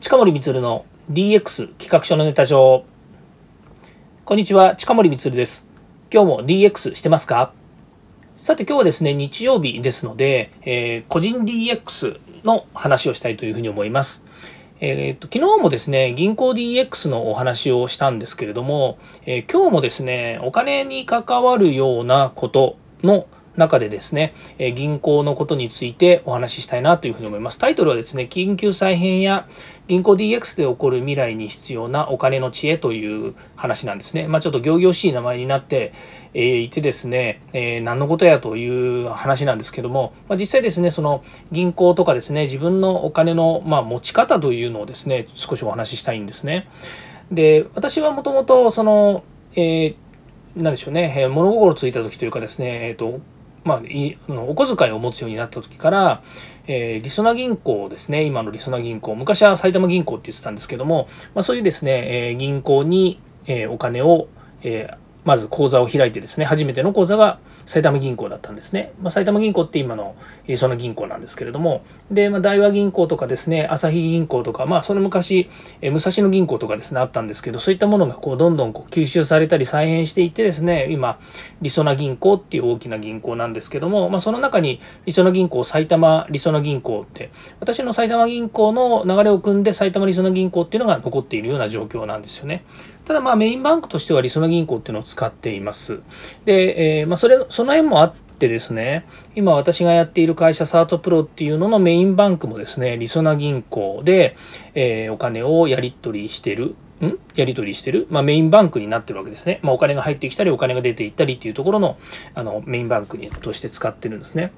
近森光の DX 企画書のネタ帳。こんにちは近森光です。今日も DX してますか？さて今日はですね日曜日ですので、えー、個人 DX の話をしたいというふうに思います。えーと、昨日もですね銀行 DX のお話をしたんですけれども、えー、今日もですねお金に関わるようなことの中でですね、え銀行のことについてお話ししたいなというふうに思います。タイトルはですね、緊急再編や銀行 DX で起こる未来に必要なお金の知恵という話なんですね。まあ、ちょっと行々しい名前になっていてですね、え、何のことやという話なんですけども、まあ、実際ですね、その銀行とかですね、自分のお金の、ま持ち方というのをですね、少しお話ししたいんですね。で、私はもともとその、えーでしょうね、え物心ついた時というかですね、えっ、ー、と、まあ、いお小遣いを持つようになった時から、えー、りそな銀行ですね、今のりそな銀行、昔は埼玉銀行って言ってたんですけども、まあ、そういうですね、えー、銀行に、えー、お金を、えー、まず口座を開いてですね、初めての口座が埼玉銀行だったんですね。まあ、埼玉銀行って今のその銀行なんですけれども、で、まあ、大和銀行とかですね、朝日銀行とか、まあ、その昔、え武蔵野銀行とかですね、あったんですけど、そういったものがこうどんどんこう吸収されたり再編していってですね、今、りそな銀行っていう大きな銀行なんですけども、まあ、その中にりそな銀行、埼玉りそな銀行って、私の埼玉銀行の流れを組んで埼玉りそな銀行っていうのが残っているような状況なんですよね。ただまあメインバンクとしてはりそな銀行っていうのを使っています。で、えー、まあそれ、その辺もあって、ですね、今私がやっている会社サートプロっていうののメインバンクもですね、りそな銀行で、えー、お金をやり取りしてるん？やり取りしてる、まあ、メインバンクになってるわけですね。まあ、お金が入ってきたり、お金が出ていったりっていうところのあのメインバンクにとして使ってるんですね。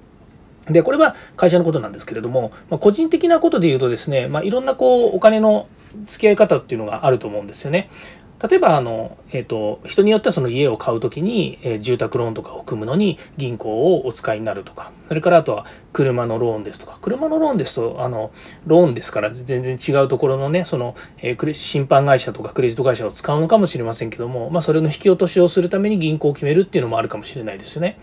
で、これは会社のことなんですけれども、まあ、個人的なことで言うとですね、まあ、いろんなこうお金の付き合い方っていうのがあると思うんですよね。例えばあの、えーと、人によってはその家を買う時に、えー、住宅ローンとかを組むのに銀行をお使いになるとかそれからあとは車のローンですとか車のローンですとあのローンですから全然違うところのねその、えー、審判会社とかクレジット会社を使うのかもしれませんけども、まあ、それの引き落としをするために銀行を決めるっていうのもあるかもしれないですよね。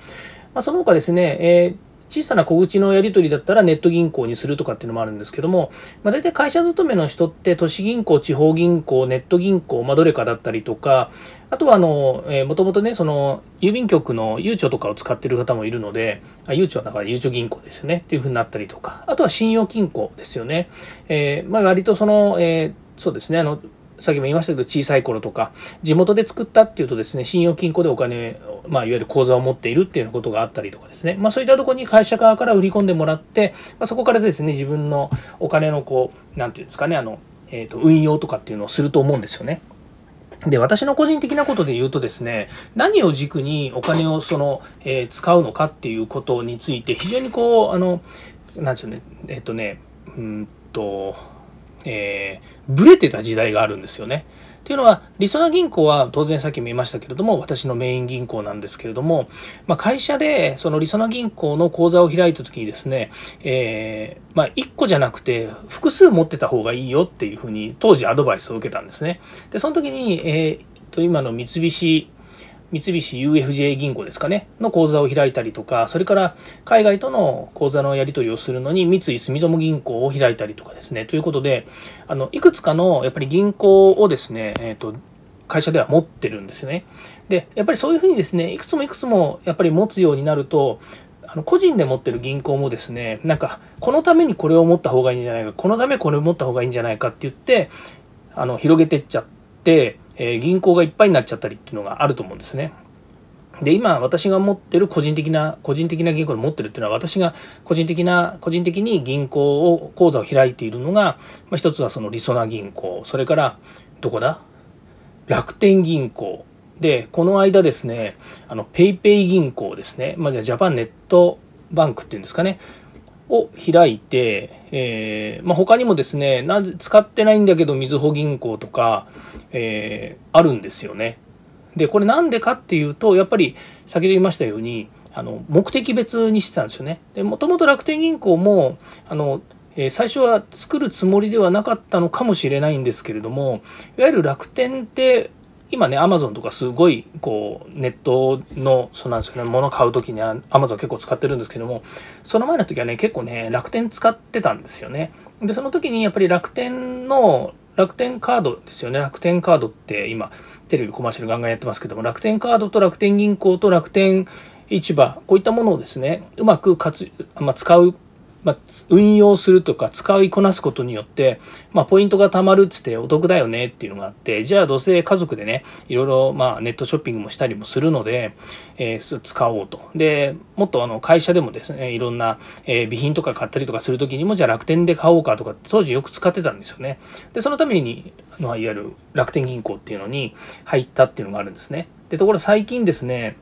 まあ、その他ですね、えー小さな小口のやり取りだったらネット銀行にするとかっていうのもあるんですけども、まあ、大体会社勤めの人って都市銀行、地方銀行、ネット銀行、まあ、どれかだったりとか、あとはあの、えー、もともとね、その郵便局のゆうちょとかを使ってる方もいるので、あゆうちょはだからゆうちょ銀行ですよねっていうふうになったりとか、あとは信用金庫ですよね。えー、まあ割とその、えー、そうですね、あの、さっきも言いましたけど小さい頃とか地元で作ったっていうとですね信用金庫でお金、まあ、いわゆる口座を持っているっていうようなことがあったりとかですね、まあ、そういったところに会社側から売り込んでもらって、まあ、そこからですね自分のお金のこう何て言うんですかねあの、えー、と運用とかっていうのをすると思うんですよね。で、私の個人的なことで言うとですね、何を軸にお金をその、えー、使うのかっていうことについて、非常にこう、あの、なんでしょうね、えっ、とね、うんと、えー、ブレてた時代があるんですよね。っていうのは、りそな銀行は当然さっきも言いましたけれども、私のメイン銀行なんですけれども、まあ、会社でそのりそな銀行の口座を開いた時にですね、えー、まあ、1個じゃなくて複数持ってた方がいいよっていうふうに当時アドバイスを受けたんですね。で、その時に、えー、と今の三菱三菱 UFJ 銀行ですかね、の口座を開いたりとか、それから海外との口座のやり取りをするのに三井住友銀行を開いたりとかですね、ということで、あの、いくつかのやっぱり銀行をですね、えっ、と、会社では持ってるんですね。で、やっぱりそういうふうにですね、いくつもいくつもやっぱり持つようになると、あの個人で持ってる銀行もですね、なんか、このためにこれを持った方がいいんじゃないか、このためこれを持った方がいいんじゃないかって言って、あの、広げてっちゃって、え銀行がいっぱいになっちゃったりっていうのがあると思うんですね。で今私が持ってる個人的な個人的な銀行で持ってるっていうのは私が個人的な個人的に銀行を口座を開いているのが、まあ、一つはそのりそな銀行。それからどこだ？楽天銀行でこの間ですねあのペイペイ銀行ですね、まあ、じゃあジャパンネットバンクっていうんですかね。を開いて、えーまあ、他にもですねなぜ使ってないんだけどみずほ銀行とか、えー、あるんですよね。でこれなんでかっていうとやっぱり先ほど言いましたようにあの目的別にしてたんですよね。でもともと楽天銀行もあのえ最初は作るつもりではなかったのかもしれないんですけれどもいわゆる楽天って今ね、アマゾンとかすごい、こう、ネットの、そうなんですよね、物買う時にはアマゾン結構使ってるんですけども、その前の時はね、結構ね、楽天使ってたんですよね。で、その時にやっぱり楽天の、楽天カードですよね。楽天カードって今、テレビコマーシャルガンガンやってますけども、楽天カードと楽天銀行と楽天市場、こういったものをですね、うまく活、まあ、使うまあ、運用するとか使いこなすことによって、まあ、ポイントが貯まるっつってお得だよねっていうのがあってじゃあどうせ家族でねいろいろまあネットショッピングもしたりもするので、えー、使おうと。でもっとあの会社でもですねいろんな、えー、備品とか買ったりとかする時にもじゃあ楽天で買おうかとか当時よく使ってたんですよね。でそのために、まあ、いわゆる楽天銀行っていうのに入ったっていうのがあるんですね。でところ最近ですね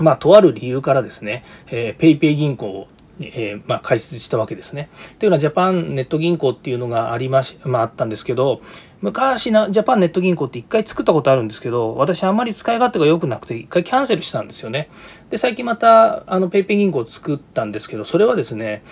まあ、とある理由からですね、えー、ペイペイ銀行えー、まあ、開設したわけですね。というのはジャパンネット銀行っていうのがありまし、まあ、あったんですけど昔なジャパンネット銀行って一回作ったことあるんですけど私あんまり使い勝手が良くなくて一回キャンセルしたんですよね。で最近またあの PayPay 銀行を作ったんですけどそれはですね、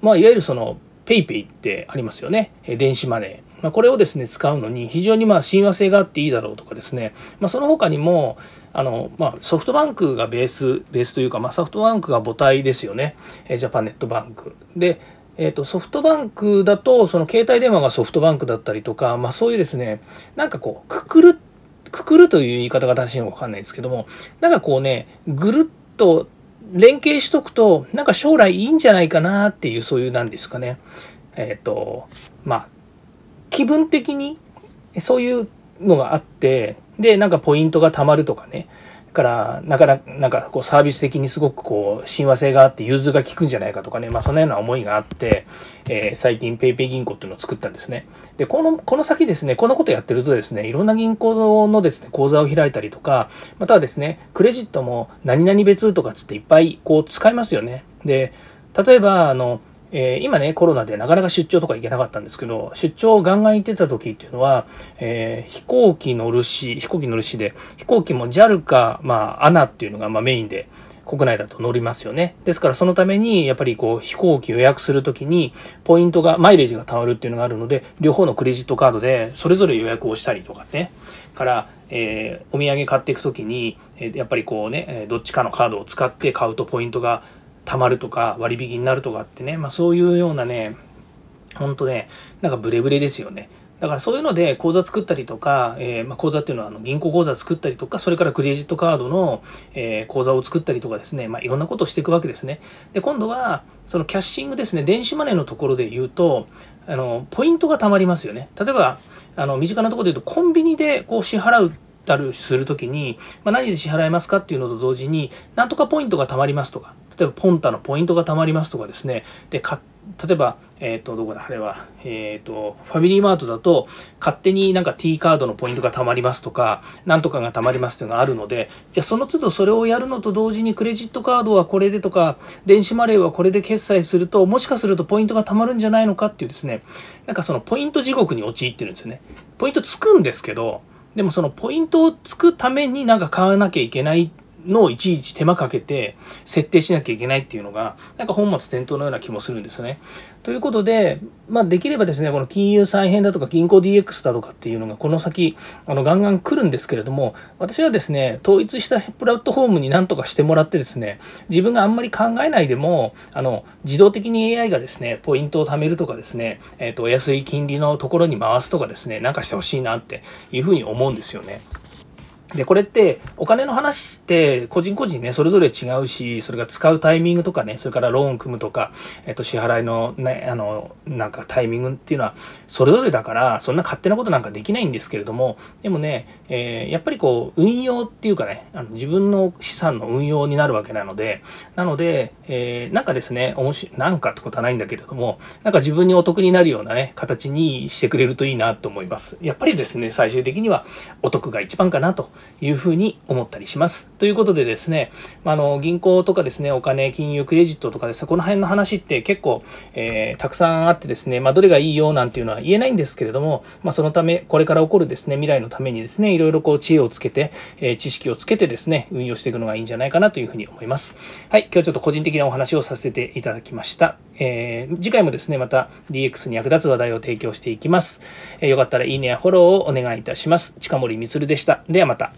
まあ、いわゆるその PayPay ってありますよね電子マネー。まあ、これをですね使うのに非常にまあ親和性があっていいだろうとかですね、まあ、その他にもあの、まあ、ソフトバンクがベースベースというか、まあ、ソフトバンクが母体ですよね。えジャパネットバンク。でえーと、ソフトバンクだとその携帯電話がソフトバンクだったりとか、まあ、そういうですねなんかこうくくるくくるという言い方が正しいのか分かんないですけどもなんかこうねぐるっと連携しとくとなんか将来いいんじゃないかなっていうそういうなんですかね。えっ、ー、とまあ気分的にそういうのがあってでなんかポイントがたまるとかね。からなかなかなんかこうサービス的にすごくこう親和性があって融通が利くんじゃないかとかね。まあそんなような思いがあって、えー、最近 PayPay 銀行っていうのを作ったんですね。でこのこの先ですねこんなことやってるとですねいろんな銀行のですね口座を開いたりとかまたはですねクレジットも何々別とかつっていっぱいこう使いますよね。で例えばあのえー、今ね、コロナでなかなか出張とか行けなかったんですけど、出張ガンガン行ってた時っていうのは、えー、飛行機乗るし、飛行機乗るしで、飛行機も JAL か、まあ、ANA っていうのがまメインで、国内だと乗りますよね。ですからそのためにやっぱりこう飛行機予約する時にポイントがマイレージが貯まるっていうのがあるので両方のクレジットカードでそれぞれ予約をしたりとかねから、えー、お土産買っていく時にえやっぱりこうねどっちかのカードを使って買うとポイントが貯まるとか割引になるとかってね、まあ、そういうようなねほんとねなんかブレブレですよね。だからそういうので口座作ったりとか、えー、まあ、口座っていうのはあの銀行口座作ったりとかそれからクレジットカードの、え、口座を作ったりとかですね、まあ、いろんなことをしていくわけですね。で今度はそのキャッシングですね電子マネーのところで言うとあのポイントが貯まりますよね。例えばあの身近なところで言うとコンビニでこう支払うたりするときに、まあ、何で支払いますかっていうのと同時に、なんとかポイントが貯まりますとか、例えばポンタのポイントが貯まりますとかですね、で、か例えば、えっ、ー、と、どこだ、あれは、えっ、ー、と、ファミリーマートだと、勝手になんか T カードのポイントが貯まりますとか、なんとかが貯まりますっていうのがあるので、じゃあその都度それをやるのと同時にクレジットカードはこれでとか、電子マネーはこれで決済すると、もしかするとポイントが貯まるんじゃないのかっていうですね、なんかそのポイント地獄に陥ってるんですよね。ポイントつくんですけど、でもそのポイントをつくためになんか買わなきゃいけないのをいちいち手間かけて設定しなきゃいけないっていうのがなんか本末転倒のような気もするんですよね。ということで、まあ、できればですね、この金融再編だとか銀行 DX だとかっていうのがこの先、あのガンガン来るんですけれども、私はですね、統一したプラットフォームになんとかしてもらってですね、自分があんまり考えないでも、あの自動的に AI がですね、ポイントを貯めるとかですね、えっ、ー、と、安い金利のところに回すとかですね、なんかしてほしいなっていうふうに思うんですよね。で、これってお金の話って個人個人ね、それぞれ違うし、それが使うタイミングとかね、それからローン組むとか、えっと、支払いのね、あの、なんかタイミングっていうのは、それぞれだから、そんな勝手なことなんかできないんですけれども、でもね、えー、やっぱりこう、運用っていうかね、あの自分の資産の運用になるわけなので、なので、えー、なんかですね、面白い、なんかってことはないんだけれども、なんか自分にお得になるようなね、形にしてくれるといいなと思います。やっぱりですね、最終的にはお得が一番かなというふうに思ったりします。ということでですね、あの銀行とかですね、お金、金融、クレジットとかですね、この辺の話って結構、えー、たくさんあってですね、まあ、どれがいいよなんていうのは言えないんですけれども、まあ、そのため、これから起こるですね、未来のためにですね、いろいろこう知恵をつけて、えー、知識をつけてですね、運用していくのがいいんじゃないかなというふうに思います。はい、今日ちょっと個人的なお話をさせていただきました。えー、次回もですね、また DX に役立つ話題を提供していきます。えー、よかったらいいねやフォローをお願いいたします。近森光でした。ではまた。